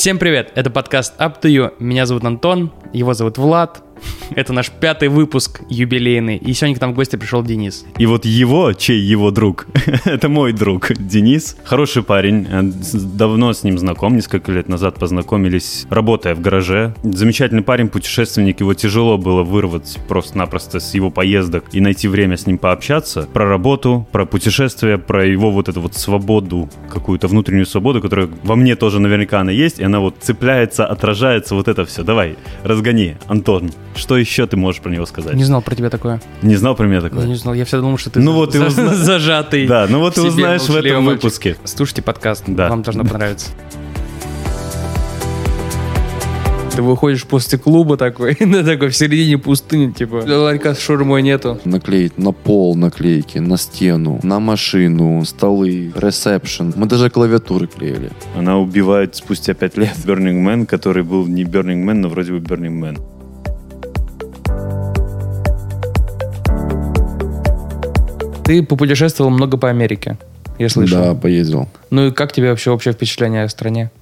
Всем привет, это подкаст Up to You. Меня зовут Антон, его зовут Влад. Это наш пятый выпуск юбилейный, и сегодня к нам в гости пришел Денис. И вот его, чей его друг, это мой друг Денис, хороший парень, э, давно с ним знаком, несколько лет назад познакомились, работая в гараже. Замечательный парень, путешественник, его тяжело было вырвать просто-напросто с его поездок и найти время с ним пообщаться про работу, про путешествия, про его вот эту вот свободу, какую-то внутреннюю свободу, которая во мне тоже наверняка она есть, и она вот цепляется, отражается, вот это все. Давай, разгони, Антон. Что еще ты можешь про него сказать? Не знал про тебя такое. Не знал про меня такое? Я не знал, я всегда думал, что ты Ну за- вот ты за- узна- зажатый. Да, ну вот ты узнаешь в этом мальчик. выпуске. Слушайте подкаст, Да. вам должно понравиться. Ты выходишь после клуба такой, на такой в середине пустыни, типа, ларька с шурмой нету. наклеить на пол наклейки, на стену, на машину, столы, ресепшн. Мы даже клавиатуры клеили. Она убивает спустя пять лет Burning Man, который был не Burning Man, но вроде бы Burning Man. Ты попутешествовал много по Америке, я слышал. Да, поездил. Ну и как тебе вообще общее впечатление о стране?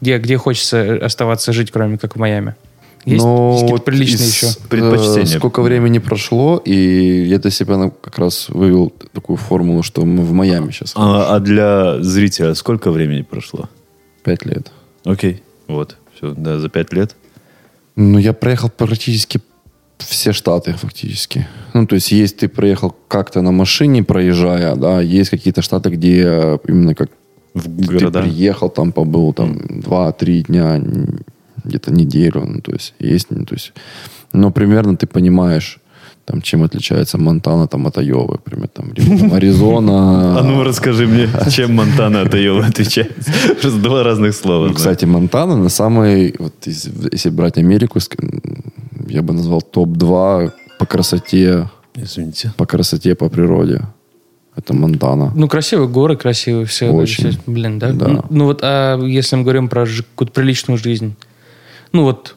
Где, где хочется оставаться жить, кроме как в Майами? Есть, Но есть какие-то вот приличные еще? э, Предпочтения. сколько времени прошло, и я для себя ну, как раз вывел такую формулу, что мы в Майами сейчас. А, а для зрителя сколько времени прошло? Пять лет. Окей. Вот. Все, да, за пять лет. Ну, я проехал практически все штаты фактически. Ну, то есть, есть ты проехал как-то на машине, проезжая, да, есть какие-то штаты, где именно как В ты города. приехал, там побыл там два-три дня, где-то неделю, ну, то есть есть, ну, то есть, но примерно ты понимаешь, там, чем отличается Монтана там, от Айовы, например, там, либо там Аризона. А ну расскажи мне, чем Монтана от Айовы отличается? Просто два разных слова. Ну, кстати, Монтана на самый, вот если брать Америку, я бы назвал топ-2 по красоте, Извините. по красоте, по природе. Это Монтана. Ну, красивые горы, красивые все. Очень. все, блин, да? Да. Ну, ну вот, а если мы говорим про какую-то приличную жизнь, ну вот,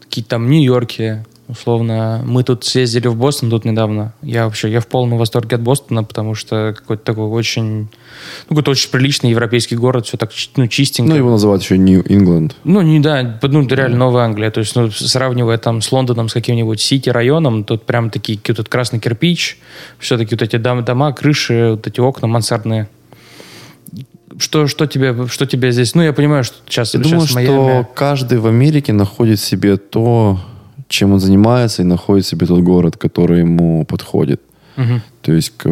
какие-то там Нью-Йорки, условно. Мы тут съездили в Бостон тут недавно. Я вообще, я в полном восторге от Бостона, потому что какой-то такой очень, ну, какой-то очень приличный европейский город, все так ну, чистенько. Ну, его называют еще Нью-Ингланд. Ну, не да, ну, реально Новая Англия. То есть, ну, сравнивая там с Лондоном, с каким-нибудь Сити-районом, тут прям такие, какой-то красный кирпич, все-таки вот эти дом- дома, крыши, вот эти окна мансардные. Что, что, тебе, что тебе здесь... Ну, я понимаю, что сейчас, Я сейчас думаю, Майами... что каждый в Америке находит себе то, чем он занимается, и находит себе тот город, который ему подходит. Мгм. То есть к-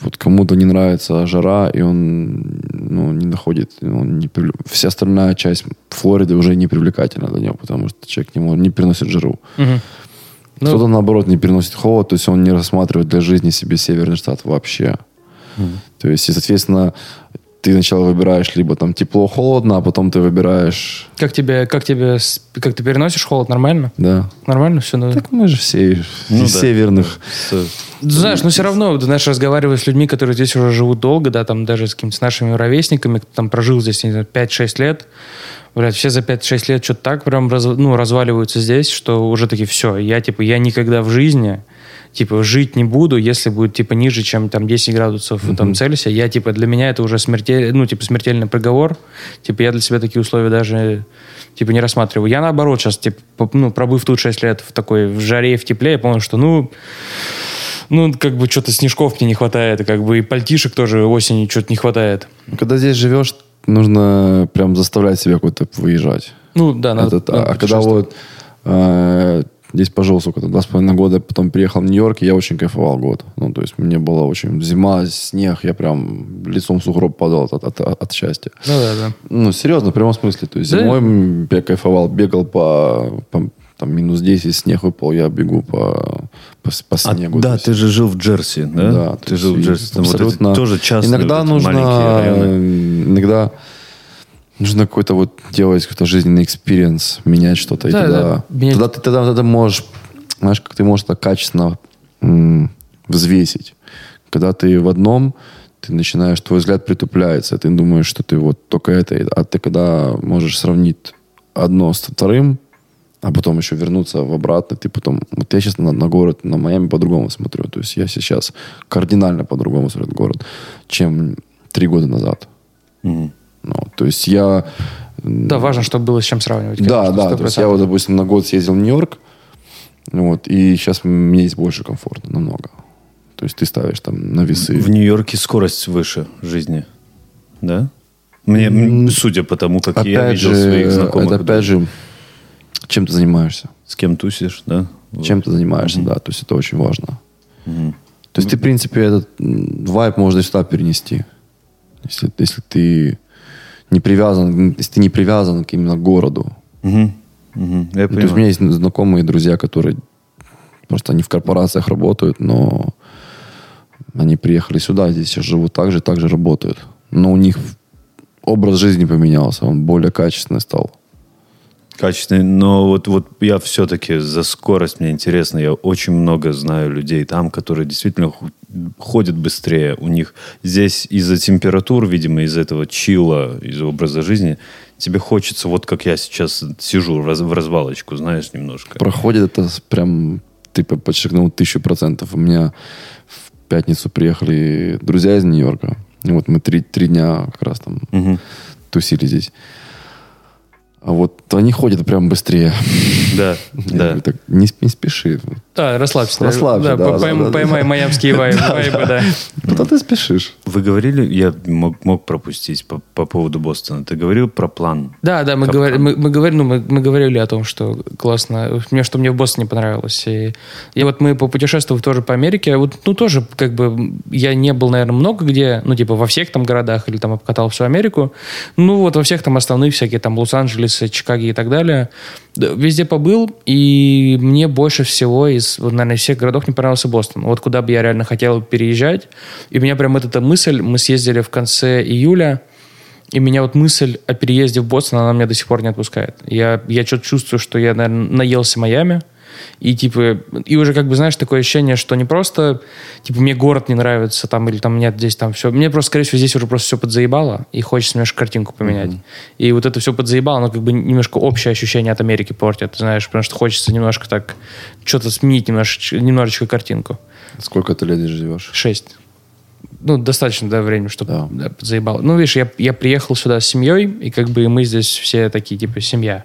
вот кому-то не нравится жара, и он ну, не находит, он не привле- вся остальная часть Флориды уже не привлекательна для него, потому что человек не, не переносит жару. Мгм. Ну, Кто-то, наоборот, не переносит холод, то есть он не рассматривает для жизни себе северный штат вообще. То есть, и, соответственно, ты сначала выбираешь либо там тепло-холодно, а потом ты выбираешь, как тебе, как тебе, как ты переносишь холод? Нормально? да. Нормально все? Ну, Так мы же все Ну из да. северных. С- Знаешь, но все равно, ты знаешь, разговаривая с людьми, которые здесь уже живут долго, да, там даже с какими-то нашими ровесниками, кто там прожил здесь, не знаю, 5-6 лет, блядь, все за 5-6 лет что-то так прям раз- ну, разваливаются здесь, что уже таки все, я, типа, я никогда в жизни, типа, жить не буду, если будет, типа, ниже, чем там 10 градусов там, Цельсия, я, типа, для меня это уже смертель, ну, типа, смертельный приговор, типа, я для себя такие условия даже, типа, не рассматриваю. Я, наоборот, сейчас, типа, ну, пробыв тут 6 лет в такой, в жаре, и в тепле, я понял, что, ну, ну, как бы что-то снежков мне не хватает, как бы и пальтишек тоже осенью что-то не хватает. Когда здесь живешь, нужно прям заставлять себя куда-то выезжать. Ну, да, надо, Этот, надо а когда вот э, здесь пожил, сколько, два с половиной года, потом приехал в Нью-Йорк, и я очень кайфовал год. Ну, то есть мне было очень... Зима, снег, я прям лицом в сугроб падал от, от, от- от счастья. Ну, да, да. Ну, серьезно, в прямом смысле. То есть Да. зимой я кайфовал, бегал по, по там, минус 10, снег выпал, я бегу по, по, по А, снегу. да, То есть- ты же жил в Джерси, да? Да, ты жил в Джерси. Там вот абсолютно. тоже частные Иногда нужно, иногда нужно какой-то вот делать какой-то жизненный experience, менять что-то, и Да, тогда, да, менять. тогда ты тогда, тогда можешь, знаешь, как ты можешь так качественно м, взвесить. Когда ты в одном, ты начинаешь, твой взгляд притупляется, ты думаешь, что ты вот только это, и- а ты когда можешь сравнить одно с вторым, а потом еще вернуться в обратно, ты потом... Вот я сейчас на, на город, на Майами по-другому смотрю. То есть я сейчас кардинально по-другому смотрю город, чем три года назад. Мгм. Ну, то есть я Да, важно, чтобы было с чем сравнивать. Да, да. То есть я 100%. вот, допустим, на год съездил в Нью-Йорк, вот, и сейчас мне здесь больше комфортно намного. То есть ты ставишь там на весы. В Нью-Йорке скорость выше жизни, да? Мне, м, судя по тому, как я опять видел же, своих знакомых, это опять же, чем ты занимаешься. с кем тусишь, да? Чем ты занимаешься, да. То есть это очень важно. То есть ты, в принципе, этот м, вайб можно и сюда перенести. Если, если ты не привязан, если ты не привязан к именно городу. Мгм. Мгм. Я Ну, то есть у меня есть знакомые друзья, которые просто они в корпорациях работают, но они приехали сюда, здесь сейчас живут так же, так же работают. Но у них образ жизни поменялся, он более качественный стал. Качественный, но вот, вот я все-таки за скорость, мне интересно, я очень много знаю людей там, которые действительно ходят быстрее. У них здесь из-за температур, видимо, из-за этого чила, из-за образа жизни, тебе хочется, вот как я сейчас сижу в, раз- в развалочку, знаешь, немножко. Проходит это прям, ты по- подчеркнул тысячу процентов. У меня в пятницу приехали друзья из Нью-Йорка. И вот мы три, три дня как раз там Мгм. тусили здесь. А вот они ходят прям быстрее. Да, Я да. говорю, так, не, не спеши. Да, расслабься. Расслабься, да, да, по- да, пойм- да, да. Поймай майамские вай- вайбы, да. Куда ты спешишь? Вы говорили, я мог, мог пропустить по, по поводу Бостона. Ты говорил про план. Да, да, мы, Капкан. говори- мы, мы, говори- ну, мы, мы говорили о том, что классно. Мне, что мне в Бостоне понравилось. И, и вот мы попутешествовали тоже по Америке. Вот, ну, тоже, как бы, я не был, наверное, много где, ну, типа, во всех там городах или там обкатал всю Америку. Ну, вот во всех там основных всякие, там, Лос-Анджелес, Чикаго и так далее. Да, Везде побыл, и мне больше всего из, наверное, всех городов не понравился Бостон. Вот куда бы я реально хотел переезжать. И у меня прям вот эта мысль, мы съездили в конце июля, и меня вот мысль о переезде в Бостон, она меня до сих пор не отпускает. Я, я что-то чувствую, что я, наверное, наелся Майами. И типа, и уже как бы, знаешь, такое ощущение, что не просто, типа, мне город не нравится, там, или там нет здесь там все. Мне просто, скорее всего, здесь уже просто все подзаебало, и хочется немножко картинку поменять. И вот это все подзаебало, оно как бы немножко общее ощущение от Америки портит, знаешь, потому что хочется немножко так, что-то сменить немножечко, немножечко картинку. Сколько ты лет здесь живешь? Шесть. Ну, достаточно, да, времени, чтобы Да. да, подзаебало. Ну, видишь, я, я приехал сюда с семьей, и как бы мы здесь все такие, типа, семья.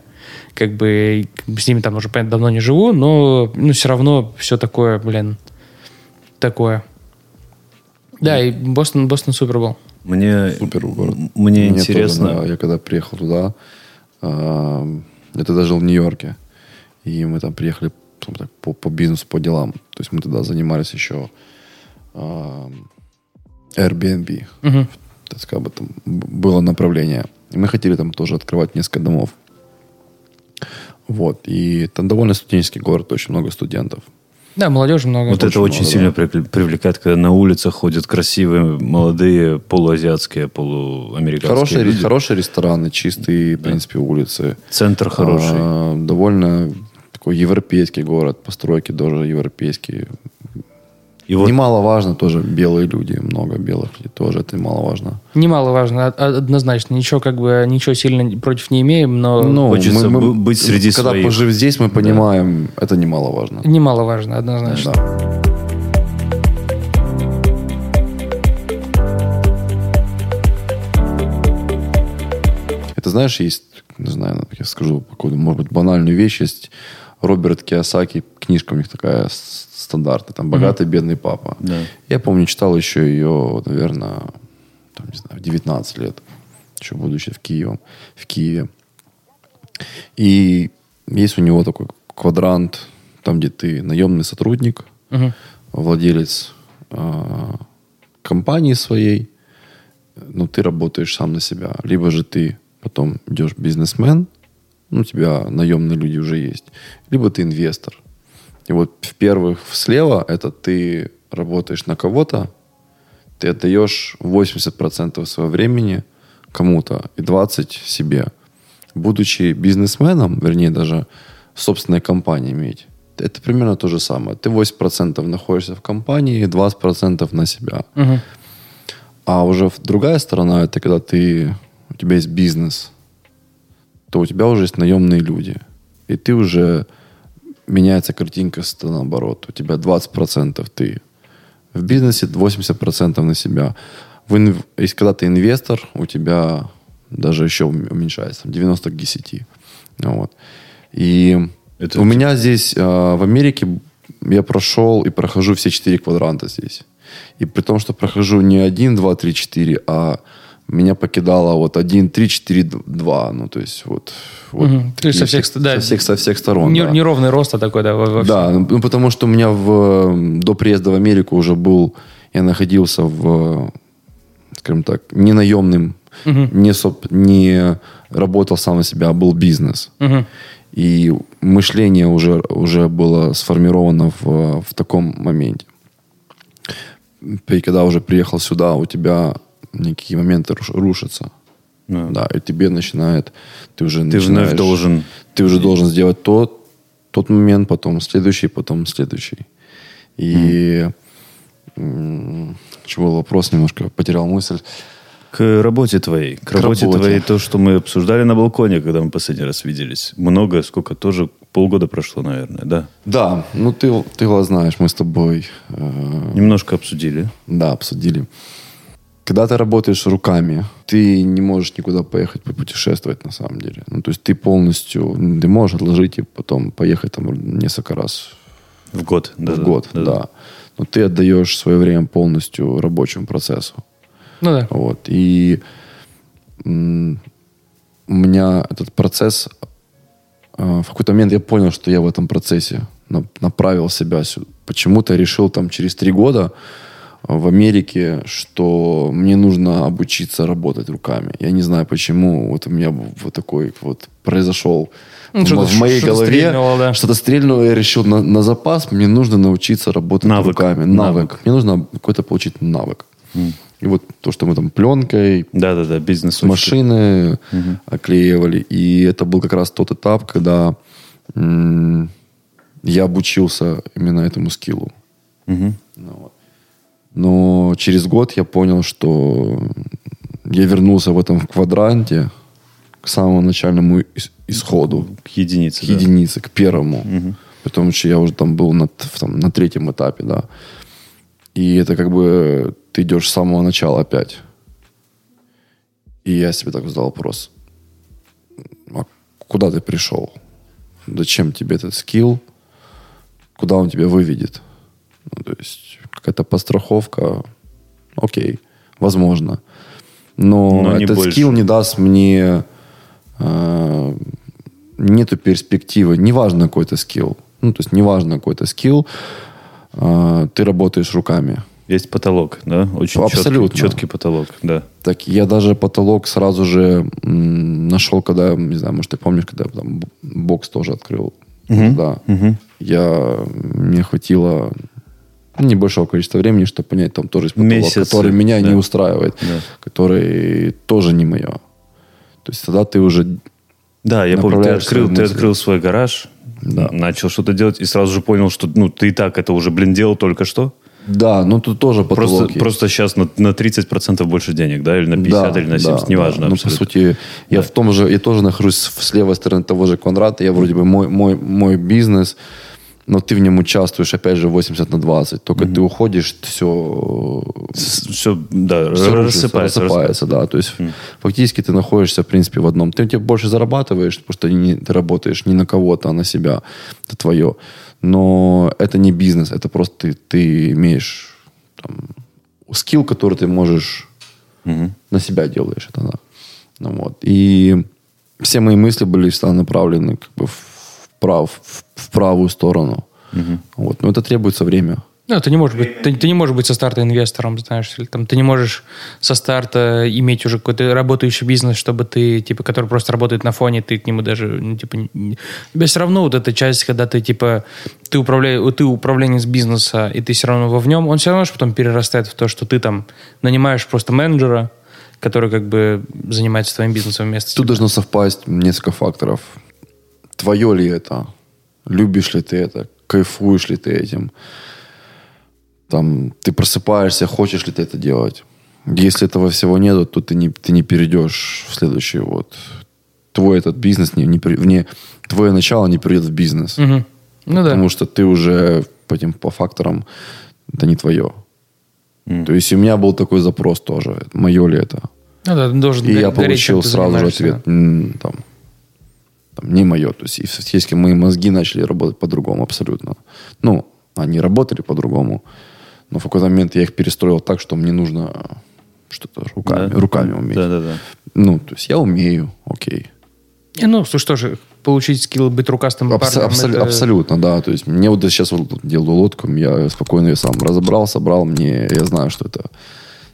Как бы, с ними там уже, понятно, давно не живу, но ну, все равно все такое, блин, такое. Да, и Бостон, Бостон супер был. Мне, Супер город. мне Мне интересно. тоже, да, я когда приехал туда, а, я тогда жил в Нью-Йорке. И мы там приехали там так, по, по бизнесу, по делам. То есть мы тогда занимались еще а, Airbnb. Мгм. Так сказать, бы там было направление. И мы хотели там тоже открывать несколько домов. Вот. И там довольно студенческий город, очень много студентов. Да, молодежи много. Вот это очень много, сильно да. при- привлекает, когда на улицах ходят красивые, молодые, полуазиатские, полуамериканские Хорошие, люди. хорошие рестораны, чистые, в принципе, улицы. Центр хороший. А, довольно такой европейский город, постройки тоже европейские. И вот Немаловажно тоже белые люди, много белых людей тоже, это немаловажно. Немаловажно, од- однозначно. Ничего как бы, ничего сильно против не имеем, но Ну, хочется б- быть среди Когда своих. пожив здесь, мы понимаем, это немаловажно. немаловажно, однозначно. Да. Это знаешь, есть, не знаю, я скажу какую-то, может быть, банальную вещь, есть Роберт Киосаки, книжка у них такая стандартная, там «Богатый, бедный папа». Да. Я помню, читал еще ее, наверное, там, не знаю, в 19 лет, еще будучи в Киеве. В Киеве. И есть у него такой квадрант, там, где ты наемный сотрудник, Мгм. владелец а, компании своей, но ты работаешь сам на себя. Либо же ты потом идешь бизнесмен, ну, у тебя наемные люди уже есть. Либо ты инвестор. И вот в первых слева это ты работаешь на кого-то, ты отдаешь 80% своего времени кому-то и 20% себе. Будучи бизнесменом, вернее, даже собственной компанией иметь, это примерно то же самое. Ты 80% находишься в компании, 20% на себя. Мгм. А уже другая сторона, это когда ты, у тебя есть бизнес, то у тебя уже есть наемные люди. И ты уже, меняется картинка с наоборот. У тебя 20% ты в бизнесе, 80% на себя. В инв- Если когда ты инвестор, у тебя Даже еще ум- уменьшается. там, 90 к 10. Вот. И Это у меня здесь, а, в Америке, я прошел и прохожу все четыре квадранта здесь. И при том, что прохожу не 1, 2, 3, 4, а меня покидало вот 1, 3, 4, 2. Ну, то есть вот... вот Мгм. То есть со всех да. со всех, со всех сторон, Не- да. Неровный рост а такой, да, во-. Да, ну, потому что у меня в, до приезда в Америку уже был, я находился в, скажем так, не наемным, не, соп- не работал сам на себя, а был бизнес. Мгм. И мышление уже, уже было сформировано в, в таком моменте. И когда уже приехал сюда, у тебя некие моменты руш- рушатся. Ну, Да, и тебе начинает, ты уже Ты вновь начинаешь- должен- ты уже должен сделать тот, тот момент, потом следующий, потом следующий. И м, что был вопрос немножко, потерял мысль. К работе твоей. К, К работе, работе. твоей, то, что мы обсуждали на балконе, когда мы последний раз виделись. Много, сколько тоже, полгода прошло, наверное, да? Да, ну ты, ты его знаешь, мы с тобой э, Немножко обсудили. Да, обсудили. Когда ты работаешь руками, ты не можешь никуда поехать попутешествовать на самом деле. Ну, то есть ты полностью, ты можешь отложить и потом поехать там несколько раз В год. Да, в да, год, да, Но ты отдаешь свое время полностью рабочему процессу. Ну да. Вот. И м, у меня этот процесс... э, В какой-то момент я понял, что я в этом процессе на- направил себя сюда. Почему-то решил там через три года в Америке, что мне нужно обучиться работать руками. Я не знаю почему. Вот у меня вот такой вот произошел Ну, в, что-то- в моей что-то голове. стрельнуло, да. Что-то стрельнуло, я решил на, на запас, мне нужно научиться работать Навык. руками. Навык. Навык. Мне нужно какой-то получить навык. И вот то, что мы там пленкой, Да, да, да, бизнес. машины оклеивали. И это был как раз тот этап, когда м, я обучился именно этому скиллу. Ну вот. Но через год я понял, что я вернулся в этом квадранте к самому начальному ис- исходу, К единице. к да. единице, к первому. Потому что я уже там был на, там, на третьем этапе, да. И это как бы ты идешь с самого начала опять. И я себе так задал вопрос. А куда ты пришел? Зачем тебе этот скилл? Куда он тебя выведет? Ну, то есть какая-то постраховка, окей, возможно. Но, Но этот больше. скилл не даст мне э, нету перспективы. Неважно какой-то скилл. Ну, то есть неважно какой-то скилл, э, ты работаешь руками. Есть потолок, да? Очень Абсолютно. Четкий, четкий потолок, да. Так я даже потолок сразу же м, нашел, когда, не знаю, может, ты помнишь, когда там бокс тоже открыл. Да. Я, мне хватило небольшого количества времени, чтобы понять, там тоже потолок, Месяцы, который меня да. не устраивает, Да. который тоже не мое. То есть тогда ты уже Да, я помню, ты открыл, ты открыл свой гараж, Да. начал что-то делать и сразу же понял, что ну ты и так это уже, блин, делал только что. Да, ну тут тоже потолок Просто, есть. просто сейчас на, на 30% больше денег, да, или на 50, или на 70, да, неважно. да. Ну, по сути, я в том же, я тоже нахожусь с левой стороны того же квадрата. Я вроде бы мой, мой, мой бизнес, но ты в нем участвуешь, опять же, 80 на 20. Только ты уходишь, все, все, да, все рассыпается. рассыпается, да. То есть фактически ты находишься, в принципе, в одном. Ты, ты больше зарабатываешь, потому что не, ты работаешь не на кого-то, а на себя. Это твое. Но это не бизнес, это просто ты, ты имеешь там, скилл, который ты можешь на себя делаешь это, да. Ну, вот. И все мои мысли были всегда направлены как бы в, прав, в, в правую сторону. Вот. Но это требуется время. Ну, ты не можешь быть, ты, ты не можешь быть со старта инвестором, знаешь, или там ты не можешь со старта иметь уже какой-то работающий бизнес, чтобы ты, типа, который просто работает на фоне, ты к нему даже, ну, типа, не- тебя все равно вот эта часть, когда ты, типа, ты, управляешь, ты управленец бизнеса, и ты все равно во в нем, он все равно же потом перерастает в то, что ты там нанимаешь просто менеджера, который как бы занимается твоим бизнесом вместо Тут тебя. должно совпасть несколько факторов. Твое ли это? Любишь ли ты это? Кайфуешь ли ты этим? Там, ты просыпаешься, хочешь ли ты это делать? Если этого всего нету, то ты не, ты не перейдешь в следующий вот... Твой этот бизнес, не, не, не, твое начало не перейдет в бизнес. Мгм. Ну да. Потому что ты уже по этим по факторам это не твое. То есть у меня был такой запрос тоже. Мое ли это? Ну да, должен И я получил сразу же ответ, «М, там, там, не мое. То есть и фактически мои мозги начали работать по-другому абсолютно. Ну, они работали по-другому, но в какой-то момент я их перестроил так, что мне нужно что-то руками, Да. руками уметь. Да, да, да. Ну, то есть я умею, окей. И, ну, слушай, тоже получить скилл быть рукастым Абс- парнем, абсол- это- Абсолютно, да. То есть мне вот сейчас вот делаю лодку, я спокойно ее сам разобрал, собрал, мне, я знаю, что это...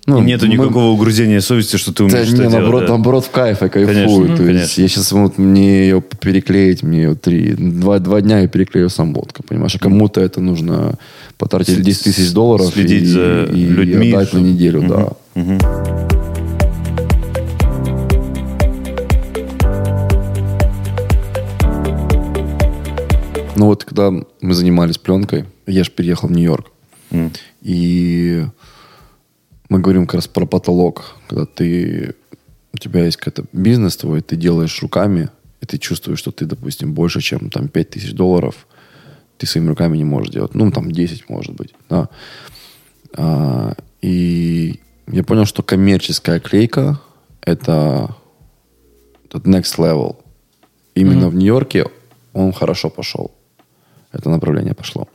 Ну, И нету мы- никакого угрызения совести, что ты Да, умеешь не, делать. наоборот, да. наоборот, в кайф, я кайфую. Конечно, То есть конечно. я сейчас вот мне ее переклеить, мне ее три, два, два дня я переклею сам лодка, понимаешь? А кому-то это нужно потратить След- 10 тысяч долларов следить и, за и людьми, отдать на чтоб- неделю, Мгм. да. Мгм. Ну вот, когда мы занимались пленкой, я же переехал в Нью-Йорк. М. И мы говорим как раз про потолок, когда ты у тебя есть какой-то бизнес твой, ты делаешь руками, и ты чувствуешь, что ты, допустим, больше, чем там 5 тысяч долларов, ты своими руками не можешь делать. Ну, там 10, может быть. Да. А, и я понял, что коммерческая клейка это, это next level. Именно в Нью-Йорке он хорошо пошел. Это направление пошло.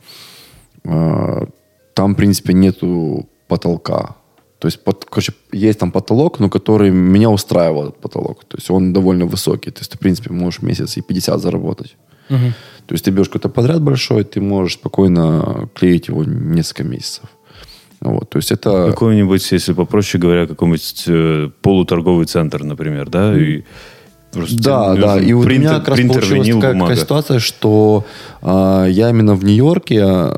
А, Там, в принципе, нету потолка. То есть, под- короче, есть там потолок, но который меня устраивал, этот потолок. То есть, он довольно высокий. То есть, ты, в принципе, можешь месяц и 50 заработать. То есть, ты берешь какой-то подряд большой, ты можешь спокойно клеить его несколько месяцев. Вот, то есть, это... Какой-нибудь, если попроще говоря, какой-нибудь э, полуторговый центр, например, да? И просто Да, да. И вот у принтер, меня как раз принтер, получилась такая, бумага. такая ситуация, что а, я именно в Нью-Йорке а,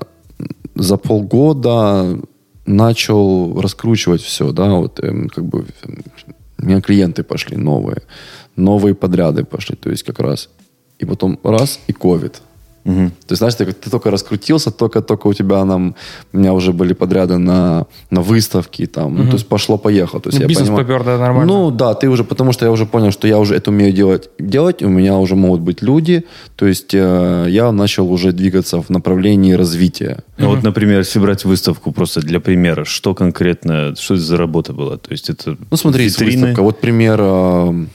за полгода начал раскручивать все, да, вот эм, как бы у меня клиенты пошли новые, новые подряды пошли, то есть как раз. И потом раз, и ковид. Мгм. То есть, знаешь, ты, ты только раскрутился, только-только у тебя нам, у меня уже были подряды на, на выставки, там, ну, то есть пошло-поехало. То есть, Ну, я бизнес понимаю- попер, да, нормально. Ну, да, ты уже, потому что я уже понял, что я уже это умею делать, делать, у меня уже могут быть люди, то есть э, я начал уже двигаться в направлении развития. Ну, Вот, например, если брать выставку просто для примера, что конкретно, что это за работа была? То есть это Ну, смотри, витрины? выставка, вот пример, э,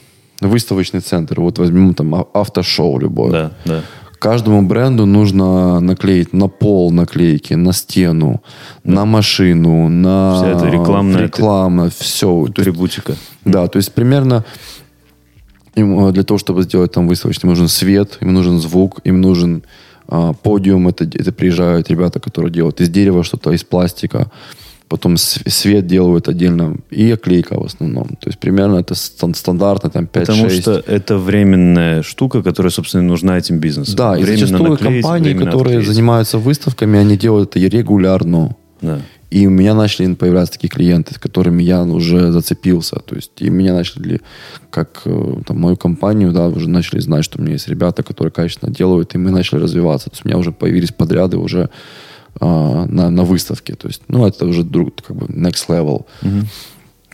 выставочный центр, вот возьмем там а- автошоу любое. Да, да. Каждому бренду нужно наклеить на пол наклейки, на стену, на машину, на Вся эта рекламная- реклама, все. То есть, Атрибутика. да, то есть примерно им, э, для того, чтобы сделать там выставочный, им нужен свет, им нужен звук, им нужен а, подиум. Это, это приезжают ребята, которые делают из дерева что-то, из пластика. Потом свет делают отдельно. И оклейка в основном. То есть примерно это стан- стандартно там 5-6. Потому что это временная штука, которая, собственно, и нужна этим бизнесам. Да, и Временно зачастую наклеить, компании, которые отклеить. занимаются выставками, они делают это регулярно. Да. И у меня начали появляться такие клиенты, с которыми я уже зацепился. То есть, и меня начали, как э, там, мою компанию, да, уже начали знать, что у меня есть ребята, которые качественно делают, и мы начали развиваться. То есть, у меня уже появились подряды уже на, на выставке. То есть, ну, это уже друг, как бы next level.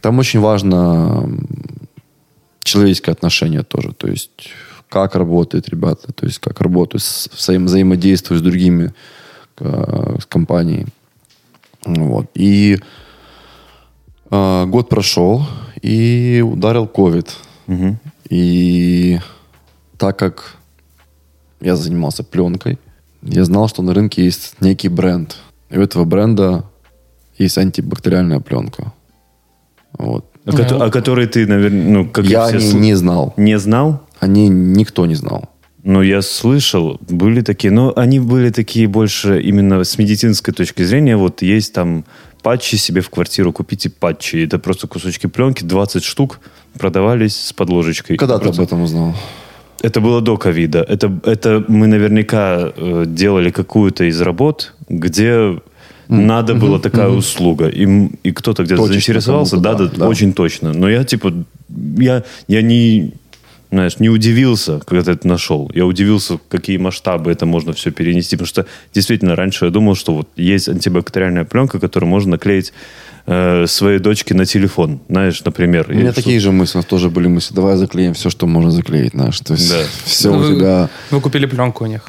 Там очень важно человеческое отношение тоже. То есть, как работают ребята, то есть, как работают, с, взаим- взаимодействуют с другими, э, с компанией. Вот. И э, год прошел, и ударил ковид. Мгм. И так как я занимался пленкой, я знал, что на рынке есть некий бренд. И у этого бренда есть антибактериальная пленка. Вот. О, кото- о которой ты, наверное, ну, как я все не, сл- не знал. не знал? О ней никто не знал. Ну, я слышал, были такие, но они были такие больше именно с медицинской точки зрения. Вот есть там патчи себе в квартиру, купите патчи. Это просто кусочки пленки, 20 штук продавались с подложечкой. Когда ты Просто- об этом узнал? Это было до ковида. Это, это мы наверняка э, делали какую-то из работ, где надо была такая услуга. И, и кто-то где-то Точечно заинтересовался, да, да, да. очень точно. Но я типа, я, я не, знаешь, не удивился, когда ты это нашел. Я удивился, какие масштабы это можно все перенести. Потому что действительно раньше я думал, что вот есть антибактериальная пленка, которую можно наклеить э, своей дочке на телефон. Знаешь, например. У меня такие же мысли, у нас тоже были мысли. Давай заклеим все, что можно заклеить, знаешь. То есть Да. все Ну, у вы- тебя... Вы купили пленку у них.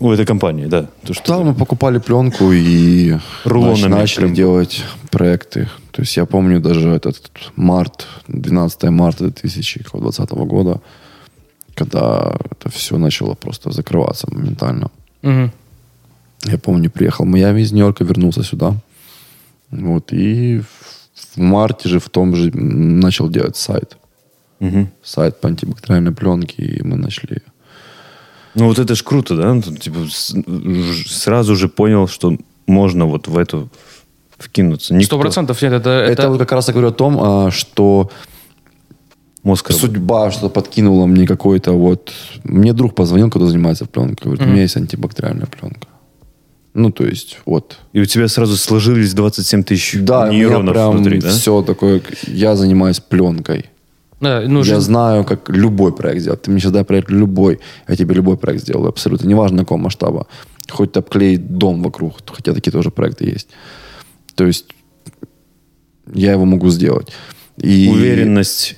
У этой компании, да. То, что Да, мы покупали пленку и Рулонами начали прям. делать проекты. То есть я помню даже этот март, 12 марта 2020 года, когда это все начало просто закрываться моментально. Мгм. Я помню, приехал в Майами из Нью-Йорка, вернулся сюда. Вот, и в- марте же в том же начал делать сайт. Мгм. Сайт по антибактериальной пленке, и мы начали... Ну вот это ж круто, да? Ну, Типа, сразу же понял, что можно вот в эту вкинуться. Сто процентов нет, это, Это, это, вот как раз я говорю о том, а, что Мозг судьба что подкинула мне какой-то вот... Мне друг позвонил, когда занимается пленкой, говорит, у меня есть антибактериальная пленка. Ну, то есть, вот. И у тебя сразу сложились 27 тысяч Да, нейронов прям внутри, да? все такое... Я занимаюсь пленкой. да, ну, я жизнь- знаю, как любой проект сделать. Ты мне сейчас дай проект любой, я тебе любой проект сделаю. Абсолютно. Неважно, какого масштаба. Хоть ты обклеить дом вокруг, хотя такие тоже проекты есть. То есть я его могу сделать. И... Уверенность,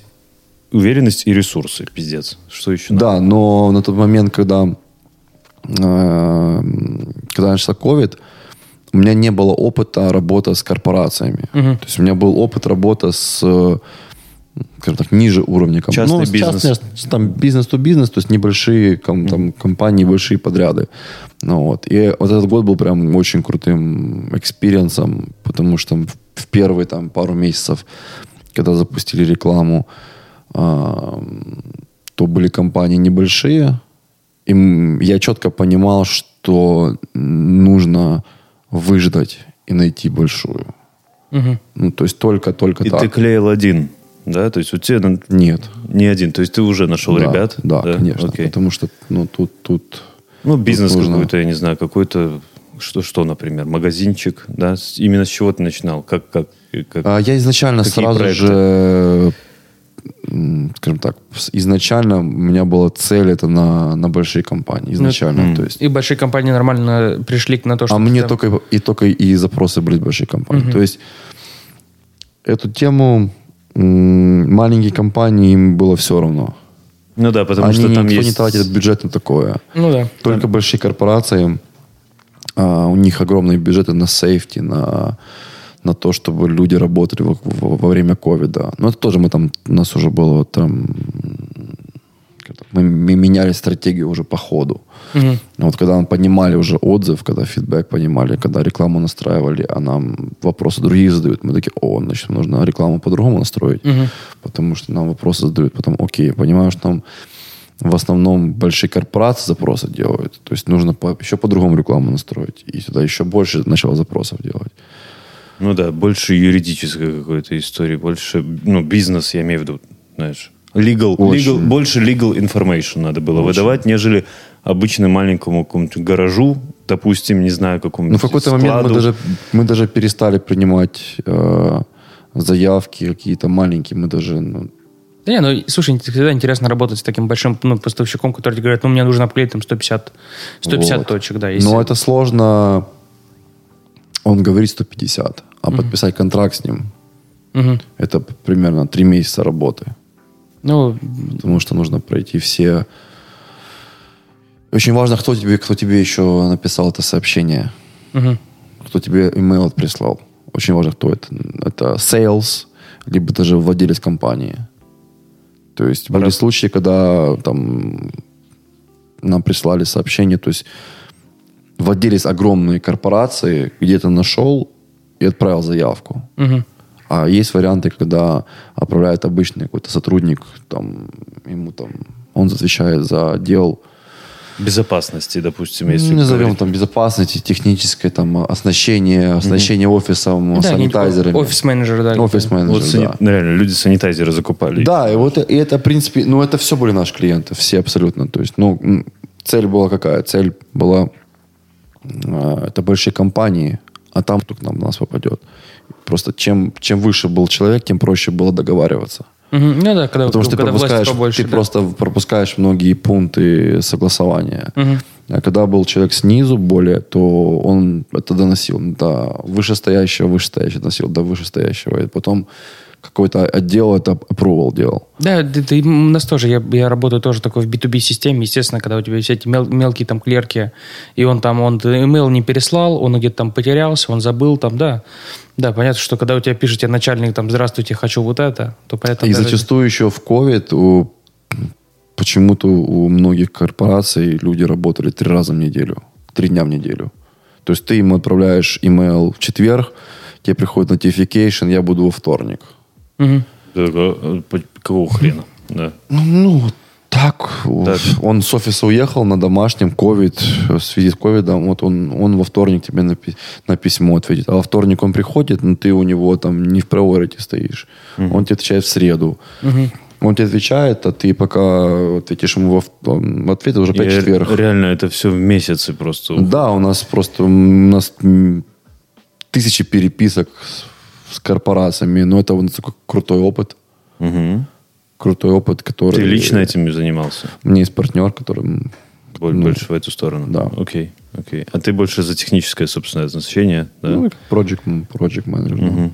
уверенность и ресурсы, пиздец. Что еще надо? Да, но на тот момент, когда, э, когда начался COVID, у меня не было опыта работы с корпорациями. То есть у меня был опыт работы с скажем так, ниже уровня компании. Частный с бизнес. частной- там business-to-business, то есть небольшие ком- там, компании, большие подряды. Ну, вот. И вот этот год был прям очень крутым experience ом, потому что в- в первые там, пару месяцев, когда запустили рекламу, а, то были компании небольшие, и я четко понимал, что нужно выждать и найти большую. Мгм. Ну, то есть только-только И так. ты клеил один, да? То есть у тебя ну, Нет. не один, то есть ты уже нашел да, ребят? Да, конечно. Окей. Потому что, ну, тут, тут... Ну, бизнес тут нужно- какой-то, я не знаю, какой-то, что, что, например, магазинчик, да? Именно с чего ты начинал? Как, как, как? А, я изначально Какие сразу проекты? же, скажем так, изначально у меня была цель это на, на большие компании. Изначально, м. то есть. И большие компании нормально пришли к- на то, что... А мне там- только и только и запросы были с больших компаний. То есть эту тему маленькие компании им было все равно. ну да, потому Они что там никто есть... не тратит бюджет на такое. Ну да. Только большие корпорации, а, у них огромные бюджеты на сейфти, на, на то, чтобы люди работали во, во- во время ковида. Но это тоже мы там, у нас уже было вот там, мы, мы меняли стратегию уже по ходу. А Вот когда мы поднимали уже отзыв, когда фидбэк понимали, когда рекламу настраивали, а нам вопросы другие задают, мы такие, о, значит, нужно рекламу по-другому настроить, потому что нам вопросы задают, потом, окей, понимаю, что там в основном большие корпорации запросы делают, то есть нужно по- еще по-другому рекламу настроить, и сюда еще больше начало запросов делать. Ну да, больше юридической какой-то истории, больше, ну, бизнес, я имею в виду, знаешь. Legal, Очень. legal, больше legal information надо было выдавать, нежели обычно маленькому какому-то гаражу, допустим, не знаю, какому-то Ну, в какой-то момент мы даже, мы даже перестали принимать э, заявки какие-то маленькие, мы даже, ну, Да не, ну, слушай, всегда интересно работать с таким большим ну, поставщиком, который тебе говорит, ну, мне нужно обклеить там 150, 150 Вот. точек, да. если- Но это сложно. Он говорит 150, а подписать контракт с ним Мгм. это примерно три месяца работы. Ну, Потому что нужно пройти все. Очень важно, кто тебе, кто тебе еще написал это сообщение, мгм. кто тебе имейл прислал. Очень важно, кто это. Это sales, либо даже владелец компании. То есть были Раз. случаи, когда там нам прислали сообщение, то есть владелец огромной корпорации где-то нашел и отправил заявку. Мгм. А есть варианты, когда отправляет обычный какой-то сотрудник, там, ему там, он отвечает за отдел, Безопасности, допустим, если ну, назовем говорить. там безопасности, техническое там оснащение, оснащение офисом, Да, санитайзерами. Офис-менеджер, да. Офис-менеджер, Вот сани- да. ну, реально, люди санитайзеры закупали. Да, и вот и это, в принципе, ну, это все были наши клиенты, все абсолютно. То есть, ну, цель была какая? Цель была, э, это большие компании, а там кто к нам нас попадет. Просто чем, чем выше был человек, тем проще было договариваться. Мгм. Ну да, когда, Потому что когда пропускаешь, побольше. ты да. просто пропускаешь многие пункты согласования. А когда был человек снизу более, то он это доносил до вышестоящего, вышестоящего доносил до вышестоящего. И потом какой-то отдел это approval делал. Да, это и у нас тоже, я, я работаю тоже такой в B2B-системе, естественно, когда у тебя все эти мел, мелкие там клерки, и он там, он email не переслал, он где-то там потерялся, он забыл там, да. Да, понятно, что когда у тебя пишет тебе начальник там, здравствуйте, хочу вот это, то поэтому... И даже- зачастую еще в COVID у- почему-то у многих корпораций люди работали три раза в неделю, три дня в неделю. То есть ты им отправляешь email в четверг, тебе приходит notification, я буду во вторник. Э, по- Какого хрена? Да. Ну, так. Так. Он с офиса уехал на домашнем, ковид, в связи с ковидом, вот он, он во вторник тебе на, пи- на письмо ответит. А во вторник он приходит, но ты у него там не в приорите стоишь. Он тебе отвечает в среду. Он тебе отвечает, а ты пока ответишь ему в ответ, уже опять И четверг. Реально, это все в месяцы просто. Да, у нас просто у нас тысячи переписок с, корпорациями, но это вот такой крутой опыт. Мгм. Крутой опыт, который... Ты лично этим занимался? У меня есть партнер, который... Боль- Ну, больше в эту сторону? да. Окей, окей. А ты больше за техническое, собственно, значение, да? Ну, project, project manager. да. Мгм.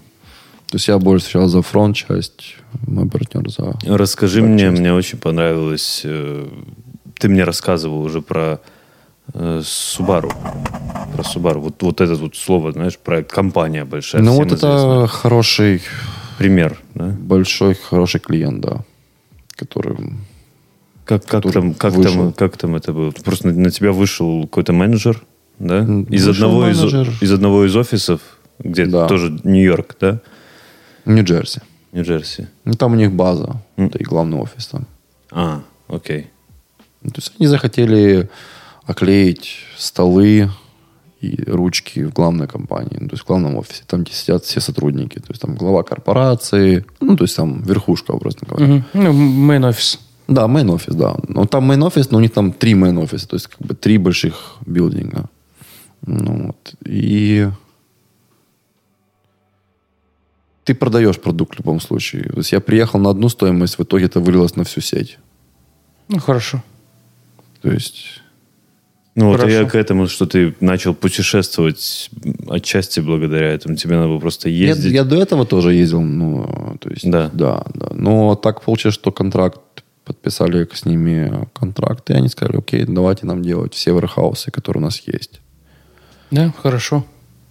То есть я больше сейчас за фронт часть, мой партнер за... Расскажи мне, честно. мне очень понравилось. э, Ты мне рассказывал уже про Subaru. Про Subaru. Вот, вот это вот слово, знаешь, проект, компания большая. ну вот это известная. хороший, пример, да? большой, хороший клиент, да. Который... Как, как, который там, как, вышел. там, как там это было? Просто на, на тебя вышел какой-то менеджер, да? Из вышел одного из, менеджер. из одного из офисов, где Да. тоже Нью-Йорк, да? Нью-Джерси. Нью-Джерси. Ну, там у них база, М. это и главный офис там. А, окей. Ну, То есть они захотели оклеить столы и ручки в главной компании, ну, то есть в главном офисе, там, где сидят все сотрудники. То есть там глава корпорации, ну, то есть там верхушка, образно говоря. Мгм. Ну, main офис. Да, main офис, да. Ну, там main офис, но у них там три main офиса, то есть как бы три больших билдинга. Ну, вот. И ты продаешь продукт в любом случае. То есть я приехал на одну стоимость, в итоге это вылилось на всю сеть. Ну, хорошо. То есть Ну вот Хорошо. я к этому, что ты начал путешествовать отчасти благодаря этому. Тебе надо было просто Я, ездить. я до этого тоже ездил, ну, то есть, Да. да, да. Но так получилось, что контракт, подписали с ними контракт, и они сказали, окей, давайте нам делать все верхаусы, которые у нас есть. Да, хорошо.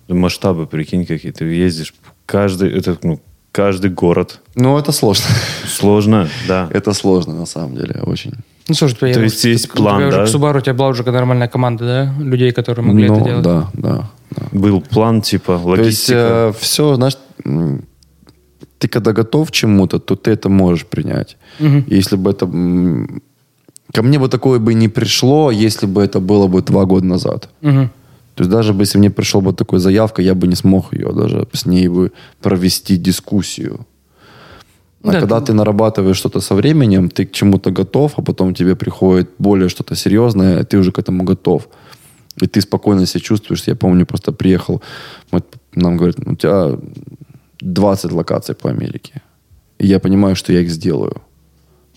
Масштабы, прикинь, какие ты ездишь. Каждый, это, ну, каждый город. Ну, это сложно. Сложно, да. это сложно, на самом деле, очень. Ну, слушай, То есть есть у план, тебя да? уже к Subaru у тебя была уже нормальная команда, да? Людей, которые могли Ну, это делать. да, да, да. Был план, типа, То есть логистика. все, знаешь, ты когда готов к чему-то, то ты это можешь принять. Если бы это... Ко мне бы такое бы не пришло, если бы это было бы два года назад. Мгм. То есть даже бы если мне пришла бы такая заявка, я бы не смог ее даже с ней бы провести дискуссию. А Да, когда ты- ты нарабатываешь что-то со временем, ты к чему-то готов, а потом тебе приходит более что-то серьезное, ты уже к этому готов. И ты спокойно себя чувствуешь. Я помню, просто приехал, вот нам говорят, у тебя 20 локаций по Америке. И я понимаю, что я их сделаю.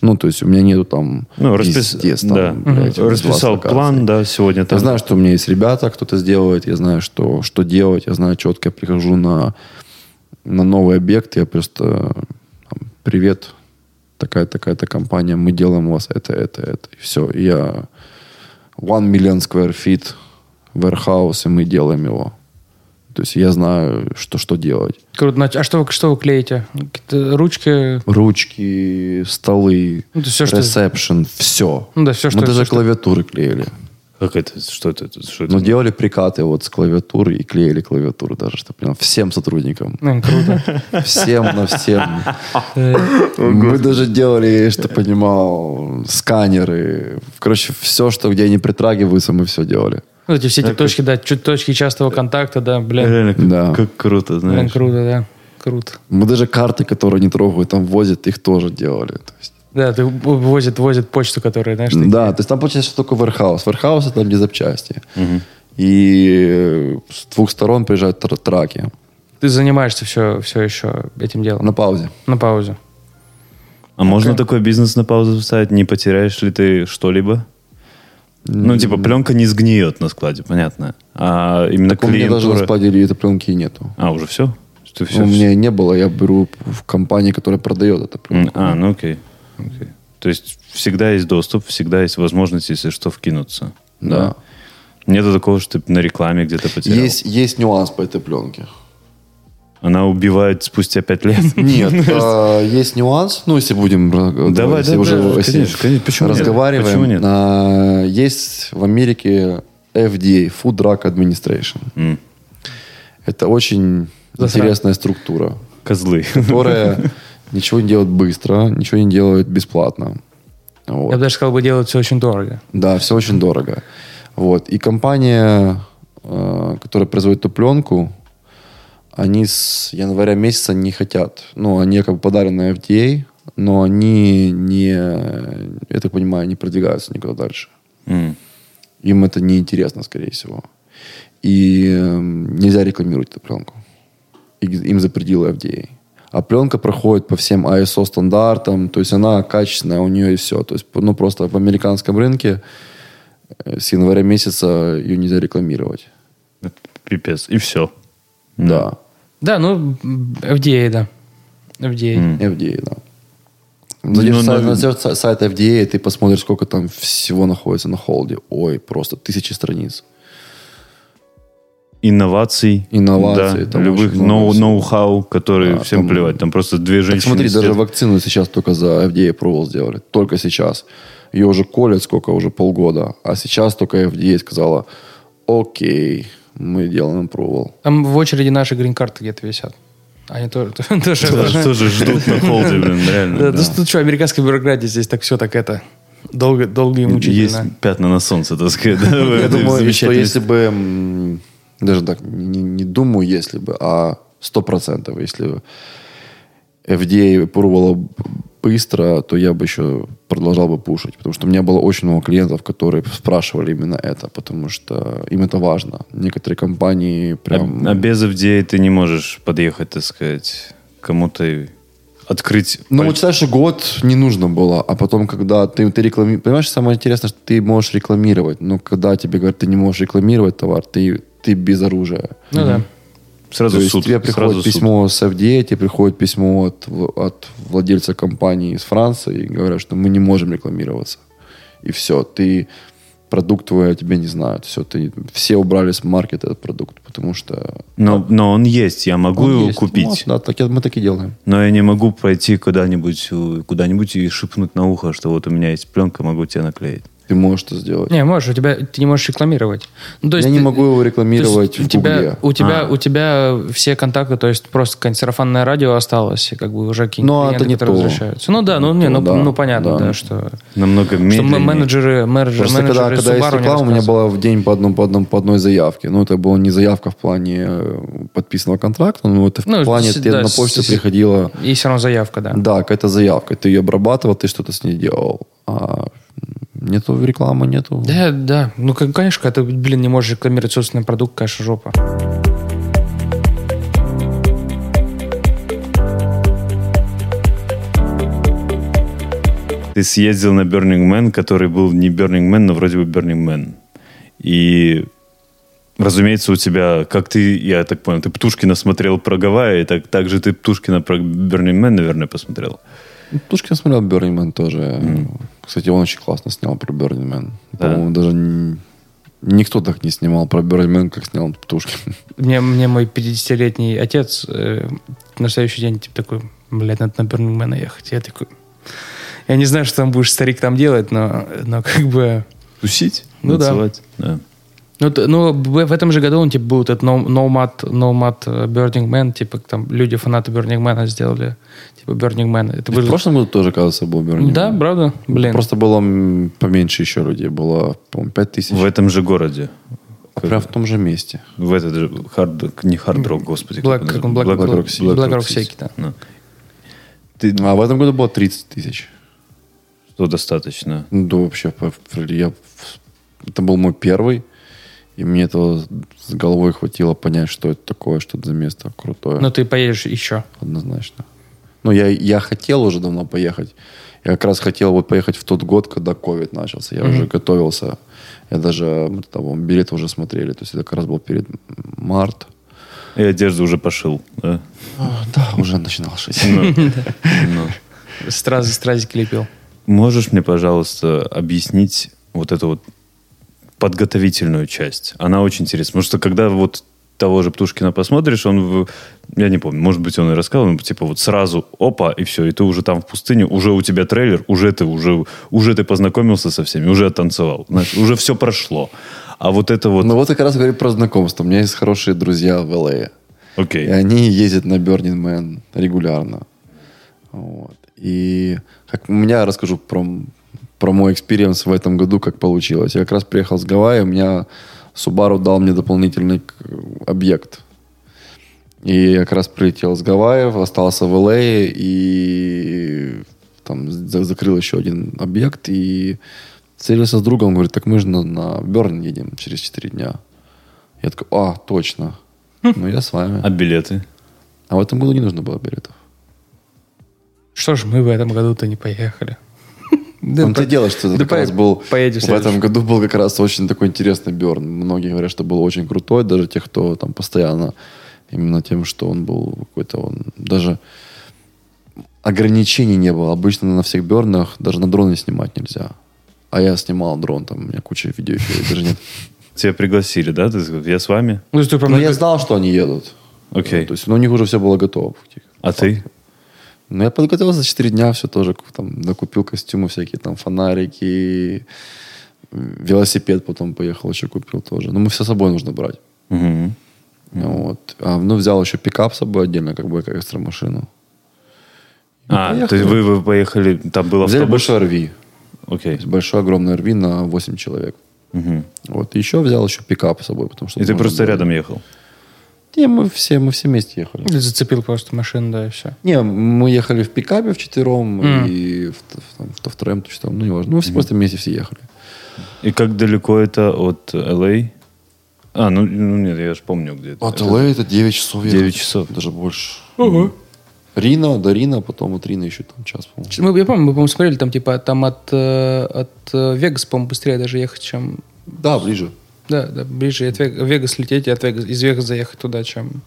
Ну, то есть у меня нету там Ну, распис... пиздец, там, да. блядь, 20 Расписал локаций. план, да, сегодня там. Я знаю, что у меня есть ребята, кто-то сделает, я знаю, что, что делать, я знаю четко, я прихожу на, на новый объект, я просто привет, такая-такая-то компания, мы делаем у вас это, это, это, и все. Я one million square feet warehouse, и мы делаем его. То есть я знаю, что, что делать. Круто. А что вы, что вы клеите? Ручки? Ручки, столы, Ну, есть всё, что- ресепшн, все. Ну да, все, что... Мы даже что- клавиатуры клеили. Как это? Что это? Что это? Ну, делали прикаты вот с клавиатуры и клеили клавиатуру даже, чтобы всем сотрудникам. Ну, круто. Всем на всем. Э, Мы даже делали, что понимал, сканеры. Короче, все, что где они притрагиваются, мы все делали. Вот эти все эти точки, да, чуть точки частого контакта, да, блин. Реально, как, Да. как круто, Блин, знаешь. круто, да. Круто. Мы даже карты, которые не трогают, там возят, их тоже делали. То есть, Да, ты возит, возит почту, которая, знаешь, такие- да, то есть там получается что такое warehouse. Warehouse это там где запчасти. И э, с двух сторон приезжают тр- траки. ты занимаешься все, все еще этим делом. На паузе. На паузе. А можно такой бизнес на паузу ставить? Не потеряешь ли ты что-либо? Ну, типа, пленка не сгниет на складе, понятно. А именно Так у меня даже на клиентура... складе этой пленки нету. А, уже все? Ну, у меня не было, я беру в компании, которая продает это. М, А, ну окей. Окей. То есть всегда есть доступ, всегда есть возможность, если что, вкинуться. Да. Нету такого, что ты на рекламе где-то потерял. Есть, есть нюанс по этой пленке. Она убивает спустя пять лет. Нет, а, есть нюанс. Ну, если будем ра- Давай, да, уже да, если конечно, конечно. Почему нет? разговариваем. Почему нет? а, Есть в Америке FDA, Food Drug Administration. Это очень интересная структура, Козлы. которая ничего не делает быстро, ничего не делает бесплатно. Вот. Я бы даже сказал, бы делать все очень дорого. Да, все очень дорого. Вот. И компания, э, которая производит эту пленку, они с января месяца не хотят. Ну, они как бы подарены FDA, но они не, я так понимаю, не продвигаются никуда дальше. М. Им это неинтересно, скорее всего. И э, нельзя рекламировать эту пленку. И- Им запретила FDA. А пленка проходит по всем ISO стандартам, то есть она качественная, у нее и все. То есть, ну, просто в американском рынке э, с января месяца ее нельзя рекламировать. Это Пипец. И все. Да. Да, ну, FDA, да. FDA. FDA, да. Зайдешь Ну, в сайт, но- зайдешь в сайт FDA, ты посмотришь, сколько там всего находится на холде. Ой, просто тысячи страниц. Инноваций. Инноваций, да, там любых ноу- ноу-хау, которые Да, всем там- плевать. Там просто две Так женщины смотри, сидят. даже вакцину сейчас только за FDA approval сделали. Только сейчас. Ее уже колят сколько? Уже полгода. А сейчас только FDA сказала, окей, мы делаем approval. Там в очереди наши грин-карты где-то висят. Они тоже... тоже- Тоже, тоже ждут на холде, блин, реально. Да, да. Тут что, американская бюрократия здесь так все так это... Долго, долго и Есть мучительно. пятна на солнце, так сказать. Я думаю, что если бы, даже так, не, не думаю, если бы, а сто процентов, если FDA пробовала б- быстро, то я бы еще продолжал бы пушить. Потому что у меня было очень много клиентов, которые спрашивали именно это, потому что им это важно. Некоторые компании прям... А, а без FDA ты не можешь подъехать, так сказать, кому-то открыть... Ну, вот знаешь, год не нужно было, а потом, когда ты, ты рекламируешь... Понимаешь, самое интересное, что ты можешь рекламировать, но когда тебе говорят, ты не можешь рекламировать товар, ты, ты без оружия. Ну да. Сразу То есть суд. тебе приходит сразу суд. письмо с FDA, тебе приходит письмо от, от владельца компании из Франции, и говорят, что мы не можем рекламироваться. И все, ты продукт твой о тебе не знают. Все, ты, все убрали с маркета этот продукт, потому что... Но, но он есть, я могу он его есть. купить. Вот, да, так, мы так и делаем. Но я не могу пойти куда-нибудь, э, куда-нибудь и шепнуть на ухо, что вот у меня есть пленка, могу тебе наклеить. Ты можешь это сделать. Не, можешь, у тебя, ты не можешь рекламировать. Ну, то Я есть не ты- могу его рекламировать есть в у тебя, Гугле. у тебя, А. у тебя все контакты, то есть просто сарафанное радио осталось, и как бы уже какие-нибудь Но клиенты, это не которые то. возвращаются. Ну да, ну, Не не, то, ну, да, ну понятно, да. да, что, Намного что медленнее. м- менеджеры, менеджеры, Просто когда, менеджеры когда есть Subaru не реклама, у меня была в день по, одному, по, одному, по одной заявке. Ну, это была не заявка в плане э, подписанного контракта, но это в Ну, плане, с- тебе да, на почту с- приходила... И все равно заявка, да. Да, какая-то заявка. Ты ее обрабатывал, ты что-то с ней делал. А нету рекламы, нету. Да, да. Ну, кон- конечно, когда ты, блин, не можешь рекламировать собственный продукт, конечно, жопа. Ты съездил на Burning Man, который был не Burning Man, но вроде бы Burning Man. И, разумеется, у тебя, как ты, я так понял, ты Птушкина смотрел про Гавайи, так, так же ты Птушкина про Burning Man, наверное, посмотрел. Тушкин смотрел Burning Man тоже. Кстати, он очень классно снял про Burning Man. Да. По-моему, даже никто так не снимал про Burning Man, как снял Птушкин. Мне, мне мой 50-летний отец э, на следующий день типа такой, блядь, надо на Man ехать. Я такой, я не знаю, что там будешь, старик, там делать, но, но как бы... Тусить? Ну да. танцевать? да. Ну, т- ну, в этом же году он, типа, был этот No, no Mat, no Mat э, Burning Man, типа, там люди, фанаты Burning Man сделали, Burning Man. Это В было... прошлом году тоже, кажется, был Burning Да, Man. правда? Блин. Просто было поменьше еще людей. Было, по-моему, 5 тысяч. В этом же городе. А Прям в том же месте. В этот же хард, не хард-рок, господи. Black, как он? Black, Black Black, Rock City. Black Rock Rock City. City, да. Ну. Ты, А в этом году было 30 тысяч. что достаточно. Ну, да, вообще, я, это был мой первый, и мне этого с головой хватило понять, что это такое, что это за место крутое. Но ты поедешь еще. Однозначно. Ну, я, я хотел уже давно поехать. Я как раз хотел вот поехать в тот год, когда ковид начался. Я уже готовился. Я даже, там, билеты уже смотрели. То есть это как раз был перед март. И одежду уже пошил. Да? Да, уже начинал шить. Ну, ну. Стразы, стразики лепил. Можешь мне, пожалуйста, объяснить вот эту вот подготовительную часть? Она очень интересна. Потому что когда вот того же Птушкина посмотришь, он, я не помню, может быть, он и рассказывал, но типа вот сразу, опа, и все, и ты уже там в пустыне, уже у тебя трейлер, уже ты, уже, уже ты познакомился со всеми, уже танцевал, знаешь, уже все прошло. А вот это вот, Ну вот как раз говорю про знакомство. У меня есть хорошие друзья в LA. окей, И они ездят на Burning Man регулярно. Вот. И как у меня расскажу про, про мой экспириенс в этом году, как получилось. Я как раз приехал с Гавайи, у меня Subaru дал мне дополнительный объект. И я как раз прилетел с Гавайев, остался в LA и там за- закрыл еще один объект и встретился с другом, говорит, так мы же на, на Берн едем через 4 дня. Я такой, а, точно. Ну, я с вами. а билеты? А в этом году не нужно было билетов. Что ж, мы в этом году-то не поехали. В том-то и дело, что это да как по- раз был... поедем в в этом году был как раз очень такой интересный Берн. Многие говорят, что был очень крутой, даже те, кто там постоянно именно тем, что он был какой-то... Он даже ограничений не было. Обычно на всех Бернах даже на дроны снимать нельзя. А я снимал дрон, там у меня куча видеоэфиров даже нет. Тебя пригласили, да? Ты я с вами? Ну, Но на- я знал, что они едут. Окей. То есть ну, у них уже все было готово. А ты? Ну, я подготовился за 4 дня, все тоже там накупил костюмы всякие, там фонарики, велосипед потом поехал, еще купил тоже. Ну, мы все с собой нужно брать. Мгм. Вот. А, ну, взял еще пикап с собой отдельно, как бы, как экстра машину. А, поехали. то есть вы, вы поехали, там был Взяли автобус? большой RV. Окей. Большой огромный RV на 8 человек. Мгм. Вот. И еще взял еще пикап с собой, потому что... И ты просто было- рядом ехал? Не, мы все, мы все вместе ехали. Или зацепил просто машину, да, и все. Не, мы ехали в пикапе вчетвером, Мгм. и в, в, там, в втроем, то четвером, ну, не важно. Ну, все просто вместе все ехали. И как далеко это от L.A.? А, ну, ну нет, я же помню, где это. От LA это 9 часов. 9 ехать. часов. Даже больше. Рино, до Рино, потом от Рино еще там час, по-моему. Мы, я помню, мы, по-моему, смотрели, там, типа, там от, э, от э, Вегаса, по-моему, быстрее даже ехать, чем... Да, ближе. Да, да, ближе от Вега- Вегас лететь и от Вегас, из Вегаса заехать туда, чем,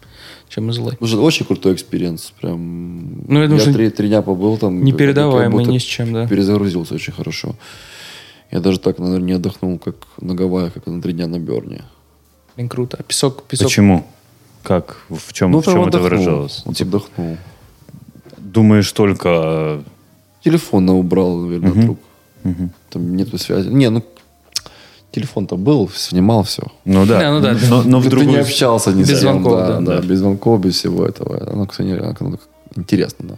чем из LA. Слушай, очень крутой экспириенс. Прям... Ну, я думаю, что три, три дня побыл там. непередаваемый ни с чем, да. Перезагрузился очень хорошо. Я даже так, наверное, не отдохнул, как на Гавайях, как на три дня на Берне. Блин, круто. А песок, песок... Почему? Как? В чем, в Ну, прям чем это выражалось? Вот Типа, отдохнул. думаешь только... Телефон на убрал, наверное, от рук. Там нету связи. Не, ну, телефон-то был, снимал все. Ну да. Да, ну да. Но, но в ты другую... не общался ни Без с кем, звонков, да, да. да, без звонков, без всего этого. Оно, кстати, оно, интересно, да.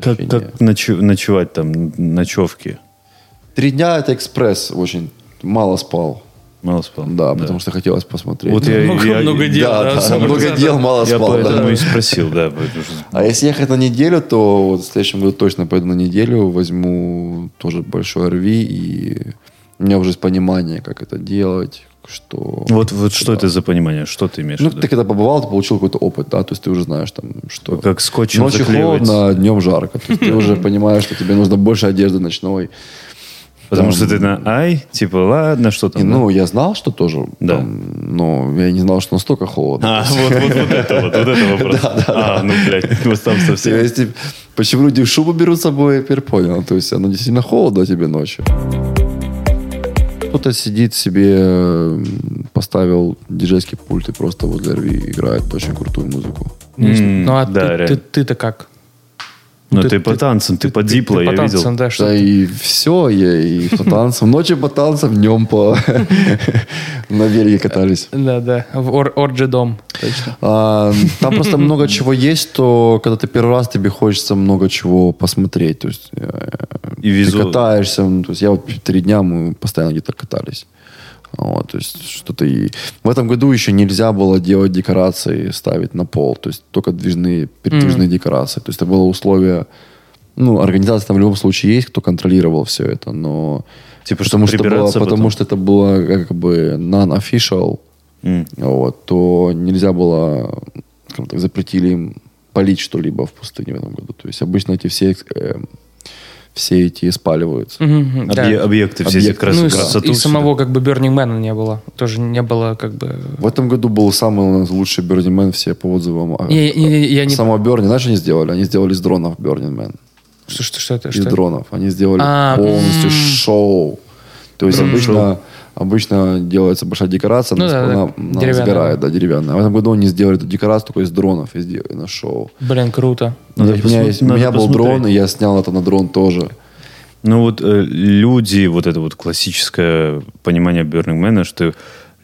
Как, как ночевать там, ночевки? Три дня это экспресс очень. Мало спал. Мало спал? Да, потому что хотелось посмотреть. Вот я, Много- я- много дел, да, да, да, много надо. дел, мало я спал. поэтому да. и спросил, да. потому что- А если ехать на неделю, то вот в следующем году точно пойду на неделю, возьму тоже большой RV, и у меня уже есть понимание, как это делать, что... Вот, вот что это за понимание? Что ты имеешь Ну, в виду? ты когда побывал, ты получил какой-то опыт, да, то есть ты уже знаешь, там, что... Как скотчем Ночью заклеивать. холодно, днем жарко. То есть ты уже понимаешь, что тебе нужно больше одежды ночной. Потому Там- что ты на ай, типа, ладно, что И, там. ну, я знал, что тоже, Да. там, но я не знал, что настолько холодно. А, вот, вот, вот это вот, вот это вопрос. А, ну, блядь, вот там То совсем. есть, типа, почему люди в шубу берут с собой, я теперь понял. То есть, оно действительно холодно тебе ночью. Кто-то сидит себе, поставил диджейский пульт и просто возле RV играет очень крутую музыку. М, Ну, а да, ты, ты, ты-то как? Ну, ты по танцам, ты по дипло, ты я по танцам, видел. да, что Да ты- и все, я и по танцам. Ночью по танцам, днем по... На велике катались. Да, да, в Ор- Орджи дом, точно. А, там просто много чего есть, то когда ты первый раз, тебе хочется много чего посмотреть. То есть э, И ты катаешься. ну, То есть я вот три дня мы постоянно где-то катались. Вот, то есть что-то и... В этом году еще нельзя было делать декорации, ставить на пол. То есть только движные, передвижные декорации. То есть это было условие... Ну, организация там в любом случае есть, кто контролировал все это, но... Типа, потому что, было, потому потом. что это было как бы non-official, М. вот, то нельзя было, так, запретили им полить что-либо в пустыне в этом году. То есть обычно эти все, э, все эти спаливаются. Да. Объе- Объекты, все эти крас- Ну, красоту. и самого как бы Burning Man не было. Тоже не было как бы... В этом году был самый у нас лучший Burning Man все по отзывам. А Не, не, не, я не... Самого Burning, знаешь, что они сделали? Они сделали из дронов Burning Man. Что, что, что это? Из Что это? дронов. Они сделали А, полностью м. шоу. То есть обычно, обычно делается большая декорация, Ну да, она, да, она деревянная. сгорает, да, деревянная. А в этом году они сделали эту декорацию только из дронов и сделали на шоу. Блин, круто. Надо у меня, посмотри- есть- у меня был посмотреть. дрон, и я снял это на дрон тоже. Ну вот э, люди, вот это вот классическое понимание Burning Man, что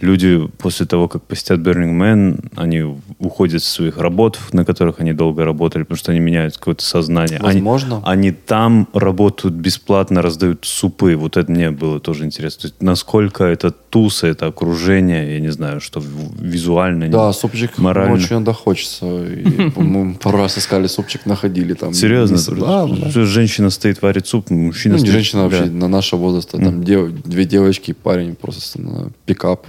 люди после того, как посетят Burning Man, они уходят с своих работ, на которых они долго работали, потому что они меняют какое-то сознание. Они- Возможно. Они, там работают бесплатно, раздают супы. Вот это мне было тоже интересно. То есть насколько это туса, это окружение, я не знаю, что визуально. не- Да, супчик морально. очень иногда хочется. И, по-моему, пару раз искали супчик, находили там. Серьезно? Не- Да, Женщина стоит, варит суп, мужчина Ну, не стоит. женщина да. вообще на нашего возраста. Там дев- две девочки парень просто на пикап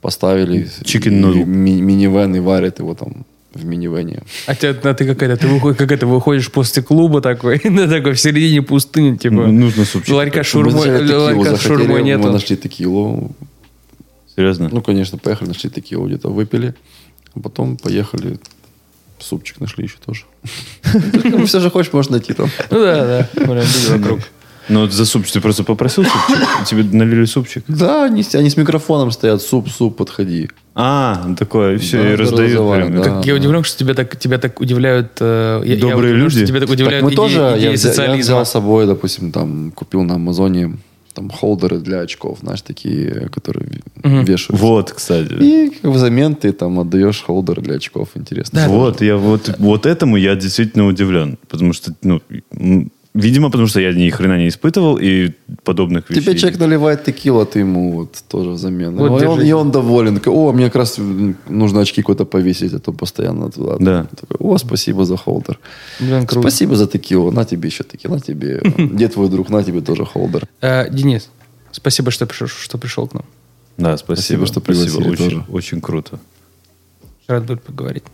поставили. Chicken noodle. ми- минивэн и варят его там в минивэне. А ты, а ты как это, ты выходишь, как это, выходишь после клуба такой, на такой в середине пустыни, типа. Ну, нужно супчик. Ларька Мы шурмой, сначала текилу ларька захотели, шурмой Мы нету. нашли текилу. Серьезно? Ну, конечно, поехали, нашли текилу, где-то выпили. А потом поехали, супчик нашли еще тоже. Ну, Все же хочешь, можешь найти там. Ну да, да, блин, люди вокруг. Ну, за супчик ты просто попросил супчик, тебе налили супчик. Да, они, с- они с микрофоном стоят, суп, суп, подходи. А, такое, все, Да, и раздают. прям. да. Как- Я удивлен, что тебя так, тебя так удивляют... э, я- я Добрые удивлен, что люди. Тебя так Так удивляют мы идеи- тоже, идеи я, взя- я социализма. взял с собой, допустим, там, купил на Амазоне там холдеры для очков, знаешь, такие, которые Мгм. вешают. Вот, кстати. И как взамен ты там отдаешь холдер для очков, интересно. Вот, я вот, вот этому я действительно удивлен. Потому что, ну, м, видимо, потому что я ни хрена не испытывал и подобных вещей. Тебе человек наливает текилу, а ты ему вот тоже взамен. Вот и, он, и он доволен. О, мне как раз нужно очки какой-то повесить, а то постоянно туда. Да. Такой, О, спасибо за холдер. Блин, круто. Спасибо за текилу. На тебе еще текила, на тебе. Где твой друг? На тебе тоже холдер. Э, Денис, спасибо, что пришел, что пришел к нам. Да, спасибо. Спасибо, что пригласили Очень, тоже. очень круто. Рад был поговорить.